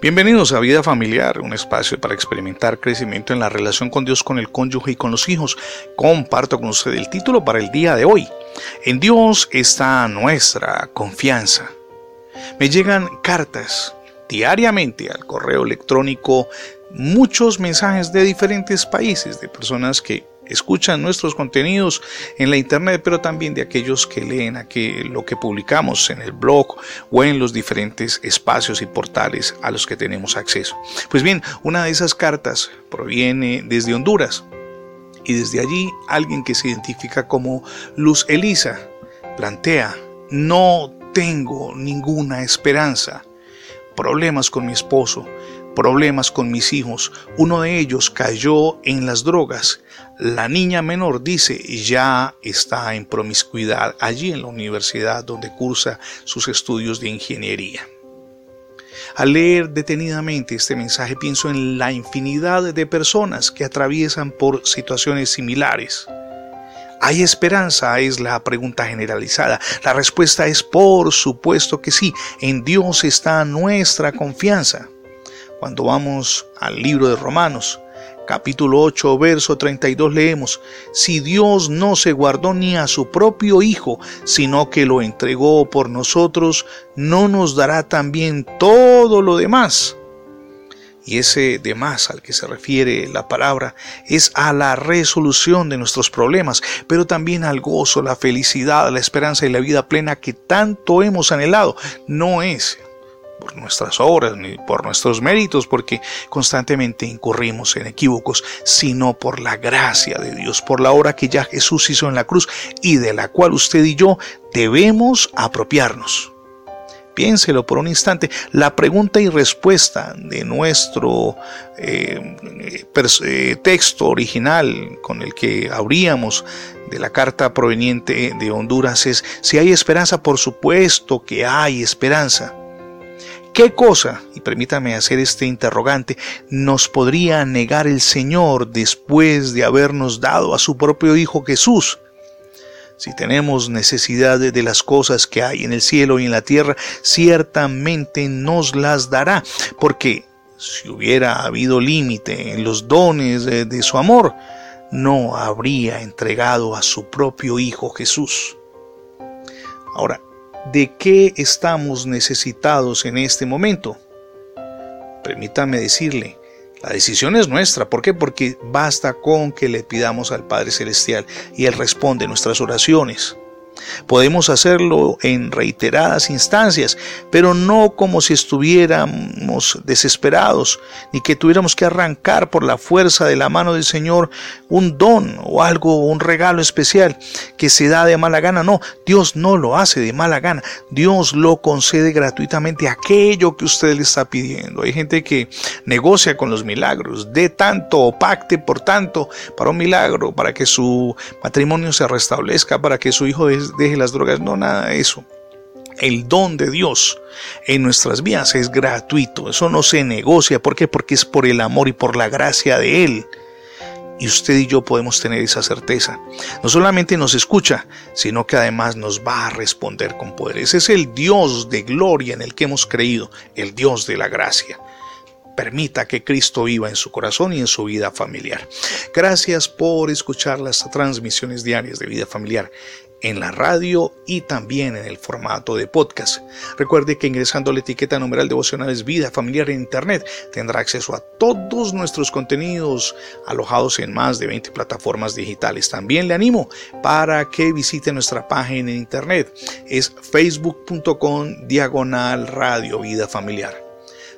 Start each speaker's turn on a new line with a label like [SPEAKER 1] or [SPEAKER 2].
[SPEAKER 1] Bienvenidos a Vida Familiar, un espacio para experimentar crecimiento en la relación con Dios, con el cónyuge y con los hijos. Comparto con usted el título para el día de hoy. En Dios está nuestra confianza. Me llegan cartas diariamente al correo electrónico, muchos mensajes de diferentes países, de personas que escuchan nuestros contenidos en la internet, pero también de aquellos que leen lo que publicamos en el blog o en los diferentes espacios y portales a los que tenemos acceso. Pues bien, una de esas cartas proviene desde Honduras y desde allí alguien que se identifica como Luz Elisa plantea, no tengo ninguna esperanza, problemas con mi esposo, problemas con mis hijos. Uno de ellos cayó en las drogas. La niña menor dice ya está en promiscuidad allí en la universidad donde cursa sus estudios de ingeniería. Al leer detenidamente este mensaje pienso en la infinidad de personas que atraviesan por situaciones similares. ¿Hay esperanza? Es la pregunta generalizada. La respuesta es por supuesto que sí. En Dios está nuestra confianza. Cuando vamos al libro de Romanos, capítulo 8, verso 32 leemos, si Dios no se guardó ni a su propio Hijo, sino que lo entregó por nosotros, ¿no nos dará también todo lo demás? Y ese demás al que se refiere la palabra es a la resolución de nuestros problemas, pero también al gozo, la felicidad, la esperanza y la vida plena que tanto hemos anhelado. No es por nuestras obras ni por nuestros méritos, porque constantemente incurrimos en equívocos, sino por la gracia de Dios, por la obra que ya Jesús hizo en la cruz y de la cual usted y yo debemos apropiarnos. Piénselo por un instante. La pregunta y respuesta de nuestro eh, eh, texto original con el que abríamos de la carta proveniente de Honduras es si hay esperanza, por supuesto que hay esperanza. ¿Qué cosa, y permítame hacer este interrogante, nos podría negar el Señor después de habernos dado a su propio Hijo Jesús? Si tenemos necesidad de las cosas que hay en el cielo y en la tierra, ciertamente nos las dará, porque si hubiera habido límite en los dones de, de su amor, no habría entregado a su propio Hijo Jesús. Ahora, de qué estamos necesitados en este momento. Permítame decirle, la decisión es nuestra. ¿Por qué? Porque basta con que le pidamos al Padre Celestial y Él responde nuestras oraciones. Podemos hacerlo en reiteradas instancias, pero no como si estuviéramos desesperados, ni que tuviéramos que arrancar por la fuerza de la mano del Señor un don o algo, un regalo especial que se da de mala gana. No, Dios no lo hace de mala gana. Dios lo concede gratuitamente aquello que usted le está pidiendo. Hay gente que negocia con los milagros, de tanto o pacte por tanto para un milagro, para que su matrimonio se restablezca, para que su hijo deje las drogas, no nada de eso. El don de Dios en nuestras vidas es gratuito, eso no se negocia. ¿Por qué? Porque es por el amor y por la gracia de Él. Y usted y yo podemos tener esa certeza. No solamente nos escucha, sino que además nos va a responder con poder. Ese es el Dios de gloria en el que hemos creído, el Dios de la gracia. Permita que Cristo viva en su corazón y en su vida familiar. Gracias por escuchar las transmisiones diarias de vida familiar en la radio y también en el formato de podcast. Recuerde que ingresando la etiqueta numeral devocionales Vida Familiar en Internet tendrá acceso a todos nuestros contenidos alojados en más de 20 plataformas digitales. También le animo para que visite nuestra página en Internet. Es facebook.com diagonal radio Vida Familiar.